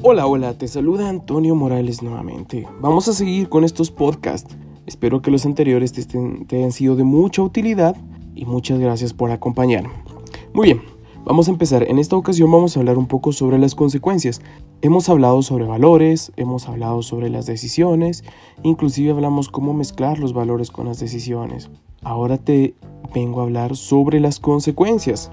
Hola, hola, te saluda Antonio Morales nuevamente. Vamos a seguir con estos podcasts. Espero que los anteriores te, te hayan sido de mucha utilidad y muchas gracias por acompañarme. Muy bien, vamos a empezar. En esta ocasión vamos a hablar un poco sobre las consecuencias. Hemos hablado sobre valores, hemos hablado sobre las decisiones, inclusive hablamos cómo mezclar los valores con las decisiones. Ahora te vengo a hablar sobre las consecuencias.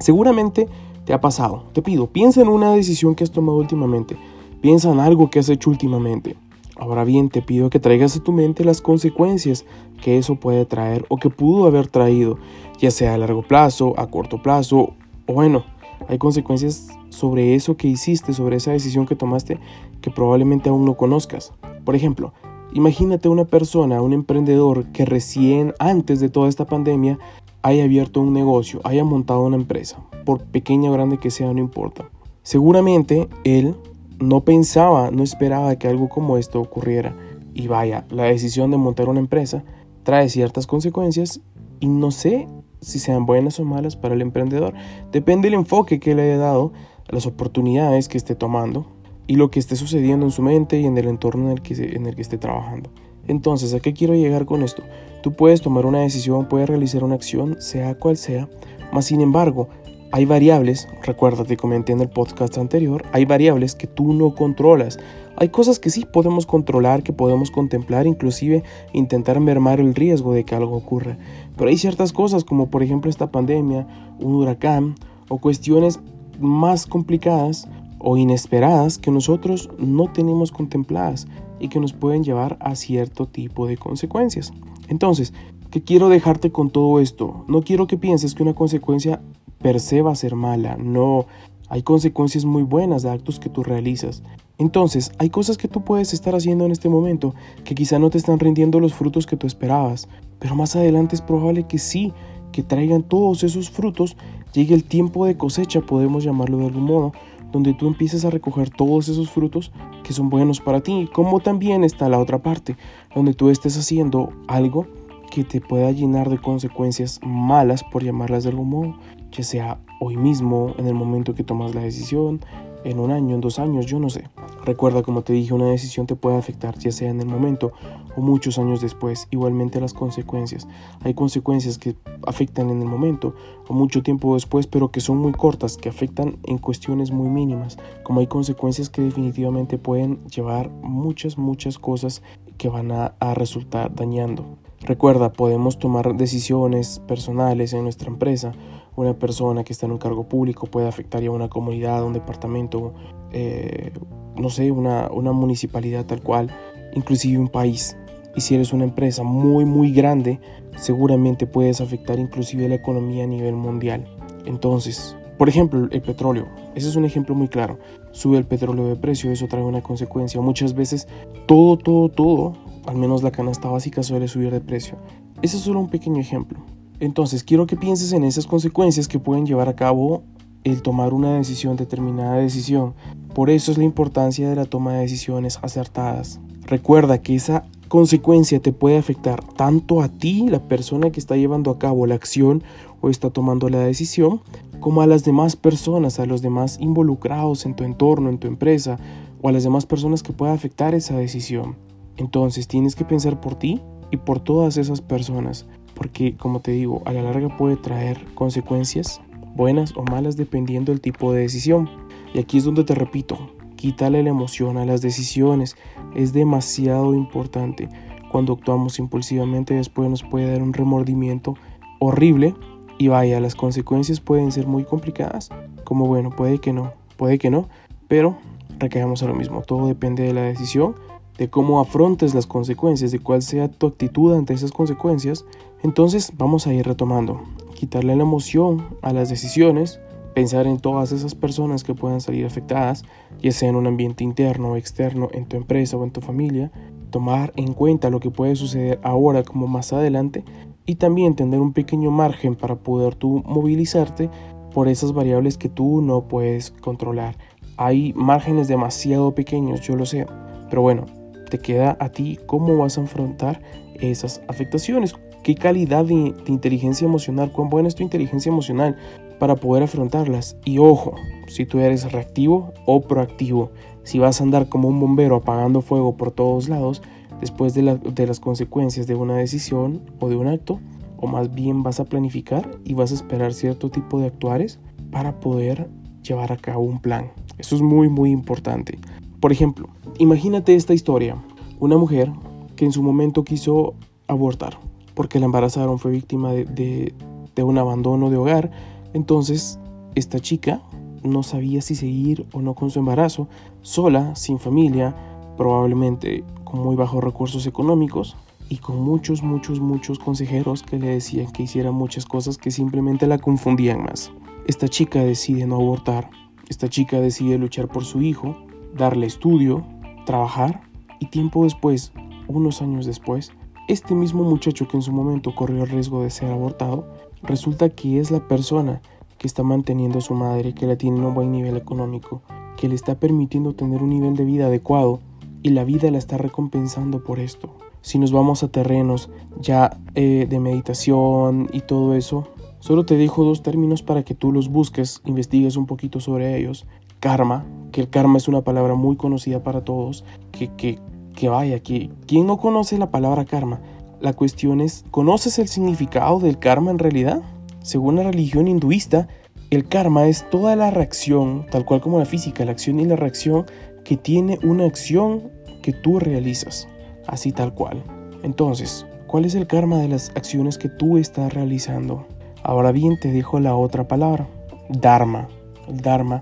Seguramente te ha pasado. Te pido, piensa en una decisión que has tomado últimamente. Piensa en algo que has hecho últimamente. Ahora bien, te pido que traigas a tu mente las consecuencias que eso puede traer o que pudo haber traído, ya sea a largo plazo, a corto plazo, o bueno, hay consecuencias sobre eso que hiciste, sobre esa decisión que tomaste que probablemente aún no conozcas. Por ejemplo, imagínate una persona, un emprendedor que recién antes de toda esta pandemia haya abierto un negocio, haya montado una empresa, por pequeña o grande que sea, no importa. Seguramente él no pensaba, no esperaba que algo como esto ocurriera. Y vaya, la decisión de montar una empresa trae ciertas consecuencias y no sé si sean buenas o malas para el emprendedor. Depende del enfoque que le haya dado, las oportunidades que esté tomando y lo que esté sucediendo en su mente y en el entorno en el que, en el que esté trabajando. Entonces, ¿a qué quiero llegar con esto? Tú puedes tomar una decisión, puedes realizar una acción, sea cual sea, mas sin embargo, hay variables, recuerda, te comenté en el podcast anterior, hay variables que tú no controlas. Hay cosas que sí podemos controlar, que podemos contemplar, inclusive intentar mermar el riesgo de que algo ocurra. Pero hay ciertas cosas como por ejemplo esta pandemia, un huracán o cuestiones más complicadas o inesperadas que nosotros no tenemos contempladas y que nos pueden llevar a cierto tipo de consecuencias. Entonces, ¿qué quiero dejarte con todo esto? No quiero que pienses que una consecuencia per se ser mala, no. Hay consecuencias muy buenas de actos que tú realizas. Entonces, hay cosas que tú puedes estar haciendo en este momento que quizá no te están rindiendo los frutos que tú esperabas, pero más adelante es probable que sí, que traigan todos esos frutos, llegue el tiempo de cosecha, podemos llamarlo de algún modo, donde tú empieces a recoger todos esos frutos que son buenos para ti, como también está la otra parte, donde tú estés haciendo algo que te pueda llenar de consecuencias malas, por llamarlas de algún modo, ya sea hoy mismo, en el momento que tomas la decisión, en un año, en dos años, yo no sé. Recuerda, como te dije, una decisión te puede afectar ya sea en el momento o muchos años después. Igualmente las consecuencias. Hay consecuencias que afectan en el momento o mucho tiempo después, pero que son muy cortas, que afectan en cuestiones muy mínimas. Como hay consecuencias que definitivamente pueden llevar muchas, muchas cosas que van a, a resultar dañando. Recuerda, podemos tomar decisiones personales en nuestra empresa una persona que está en un cargo público puede afectar ya una comunidad, un departamento, eh, no sé, una, una municipalidad tal cual, inclusive un país. Y si eres una empresa muy, muy grande, seguramente puedes afectar inclusive la economía a nivel mundial. Entonces, por ejemplo, el petróleo. Ese es un ejemplo muy claro. Sube el petróleo de precio, eso trae una consecuencia. Muchas veces todo, todo, todo, al menos la canasta básica suele subir de precio. Ese es solo un pequeño ejemplo. Entonces quiero que pienses en esas consecuencias que pueden llevar a cabo el tomar una decisión, determinada decisión. Por eso es la importancia de la toma de decisiones acertadas. Recuerda que esa consecuencia te puede afectar tanto a ti, la persona que está llevando a cabo la acción o está tomando la decisión, como a las demás personas, a los demás involucrados en tu entorno, en tu empresa, o a las demás personas que pueda afectar esa decisión. Entonces tienes que pensar por ti y por todas esas personas porque como te digo, a la larga puede traer consecuencias buenas o malas dependiendo del tipo de decisión. Y aquí es donde te repito, quítale la emoción a las decisiones, es demasiado importante. Cuando actuamos impulsivamente después nos puede dar un remordimiento horrible y vaya, las consecuencias pueden ser muy complicadas, como bueno, puede que no, puede que no, pero recaemos a lo mismo, todo depende de la decisión de cómo afrontes las consecuencias, de cuál sea tu actitud ante esas consecuencias, entonces vamos a ir retomando. Quitarle la emoción a las decisiones, pensar en todas esas personas que puedan salir afectadas, ya sea en un ambiente interno o externo, en tu empresa o en tu familia, tomar en cuenta lo que puede suceder ahora como más adelante y también tener un pequeño margen para poder tú movilizarte por esas variables que tú no puedes controlar. Hay márgenes demasiado pequeños, yo lo sé, pero bueno, te queda a ti cómo vas a afrontar esas afectaciones. ¿Qué calidad de, inteligencia emocional? ¿Cuán buena es tu inteligencia emocional para poder afrontarlas. Y ojo, si tú eres reactivo o proactivo, si vas a andar como un bombero apagando fuego por todos lados, después de, de las consecuencias de una decisión o de un acto, o más bien vas a planificar y vas a esperar cierto tipo de actuares para poder llevar a cabo un plan. Eso es muy muy importante. Por ejemplo, imagínate esta historia. Una mujer que en su momento quiso abortar porque la embarazaron, fue víctima de, de un abandono de hogar. Entonces, esta chica no sabía si seguir o no con su embarazo, sola, sin familia, probablemente con muy bajos recursos económicos y con muchos, muchos, muchos consejeros que le decían que hiciera muchas cosas que simplemente la confundían más. Esta chica decide no abortar, esta chica decide luchar por su hijo, darle estudio, trabajar y tiempo después, unos años después, este mismo muchacho que en su momento corrió el riesgo de ser abortado, resulta que es la persona que está manteniendo a su madre, que la tiene en un buen nivel económico, que le está permitiendo tener un nivel de vida adecuado y la vida la está recompensando por esto. Si nos vamos a terrenos ya eh, de meditación y todo eso, solo te dejo dos términos para que tú los busques, investigues un poquito sobre ellos. Karma, que el karma es una palabra muy conocida para todos, que, que, que vaya, que ¿quién no conoce la palabra karma? La cuestión es, ¿conoces el significado del karma en realidad? Según la religión hinduista, el karma es toda la reacción, tal cual como la física, la acción y la reacción que tiene una acción que tú realizas, así tal cual. Entonces, ¿cuál es el karma de las acciones que tú estás realizando? Ahora bien, te dejo la otra palabra, Dharma. El Dharma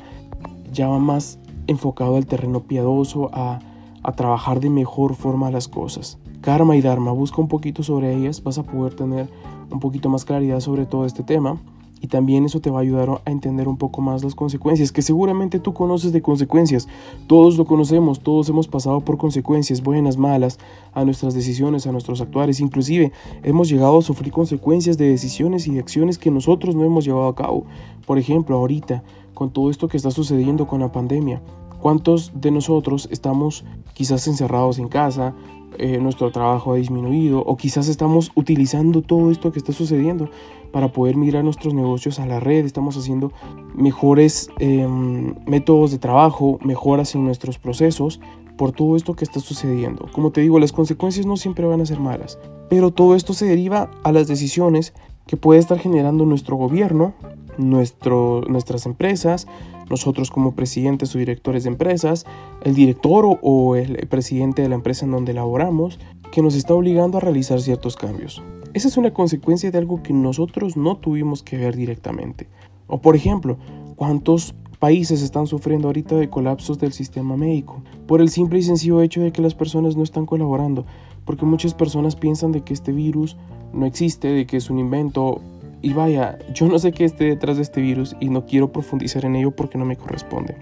ya va más enfocado al terreno piadoso, a, a trabajar de mejor forma las cosas. Karma y Dharma, busca un poquito sobre ellas, vas a poder tener un poquito más claridad sobre todo este tema y también eso te va a ayudar a entender un poco más las consecuencias, que seguramente tú conoces de consecuencias, todos lo conocemos, todos hemos pasado por consecuencias buenas, malas, a nuestras decisiones, a nuestros actuales, inclusive hemos llegado a sufrir consecuencias de decisiones y de acciones que nosotros no hemos llevado a cabo. Por ejemplo, ahorita, con todo esto que está sucediendo con la pandemia, ¿cuántos de nosotros estamos quizás encerrados en casa, eh, nuestro trabajo ha disminuido o quizás estamos utilizando todo esto que está sucediendo para poder migrar nuestros negocios a la red, estamos haciendo mejores em, métodos de trabajo, mejoras en nuestros procesos por todo esto que está sucediendo. Como te digo, las consecuencias no siempre van a ser malas, pero todo esto se deriva a las decisiones que puede estar generando nuestro gobierno, nuestro, nuestras empresas, nosotros como presidentes o directores de empresas, el director o, el presidente de la empresa en donde laboramos, que nos está obligando a realizar ciertos cambios. Esa es una consecuencia de algo que nosotros no tuvimos que ver directamente. O por ejemplo, ¿cuántos países están sufriendo ahorita de colapsos del sistema médico? Por el simple y sencillo hecho de que las personas no están colaborando. Porque muchas personas piensan de que este virus no existe, de que es un invento y vaya, yo no sé qué esté detrás de este virus y no quiero profundizar en ello porque no me corresponde.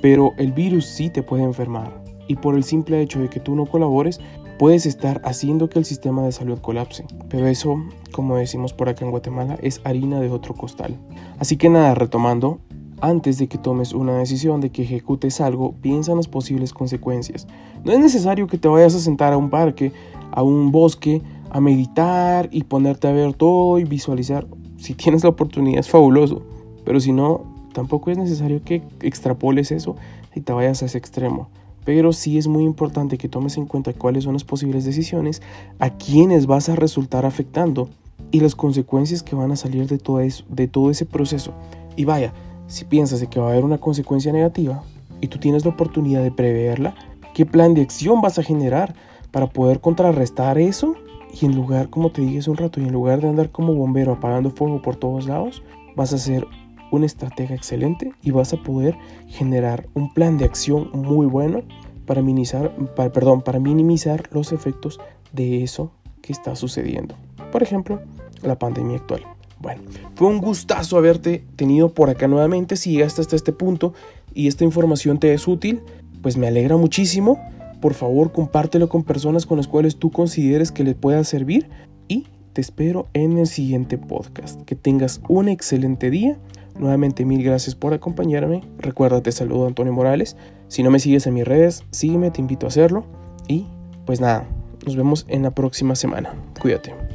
Pero el virus sí te puede enfermar. Y por el simple hecho de que tú no colabores, puedes estar haciendo que el sistema de salud colapse. Pero eso, como decimos por acá en Guatemala, es harina de otro costal. Así que nada, retomando, antes de que tomes una decisión, de que ejecutes algo, piensa en las posibles consecuencias. No es necesario que te vayas a sentar a un parque, a un bosque, a meditar y ponerte a ver todo y visualizar. Si tienes la oportunidad es fabuloso, pero si no, tampoco es necesario que extrapoles eso y te vayas a ese extremo. Pero sí es muy importante que tomes en cuenta cuáles son las posibles decisiones, a quiénes vas a resultar afectando y las consecuencias que van a salir de todo, eso, de todo ese proceso. Y vaya, si piensas que va a haber una consecuencia negativa y tú tienes la oportunidad de preverla, ¿qué plan de acción vas a generar para poder contrarrestar eso y en lugar, como te dije hace un rato, y en lugar de andar como bombero apagando fuego por todos lados, vas a ser una estratega excelente y vas a poder generar un plan de acción muy bueno para minimizar, para, perdón, para minimizar los efectos de eso que está sucediendo. Por ejemplo, la pandemia actual. Bueno, fue un gustazo haberte tenido por acá nuevamente. Si llegaste hasta este punto y esta información te es útil, pues me alegra muchísimo por favor compártelo con personas con las cuales tú consideres que le pueda servir y te espero en el siguiente podcast. Que tengas un excelente día. Nuevamente mil gracias por acompañarme. Recuerda, te saludo Antonio Morales. Si no me sigues en mis redes, sígueme, te invito a hacerlo. Y pues nada, nos vemos en la próxima semana. Cuídate.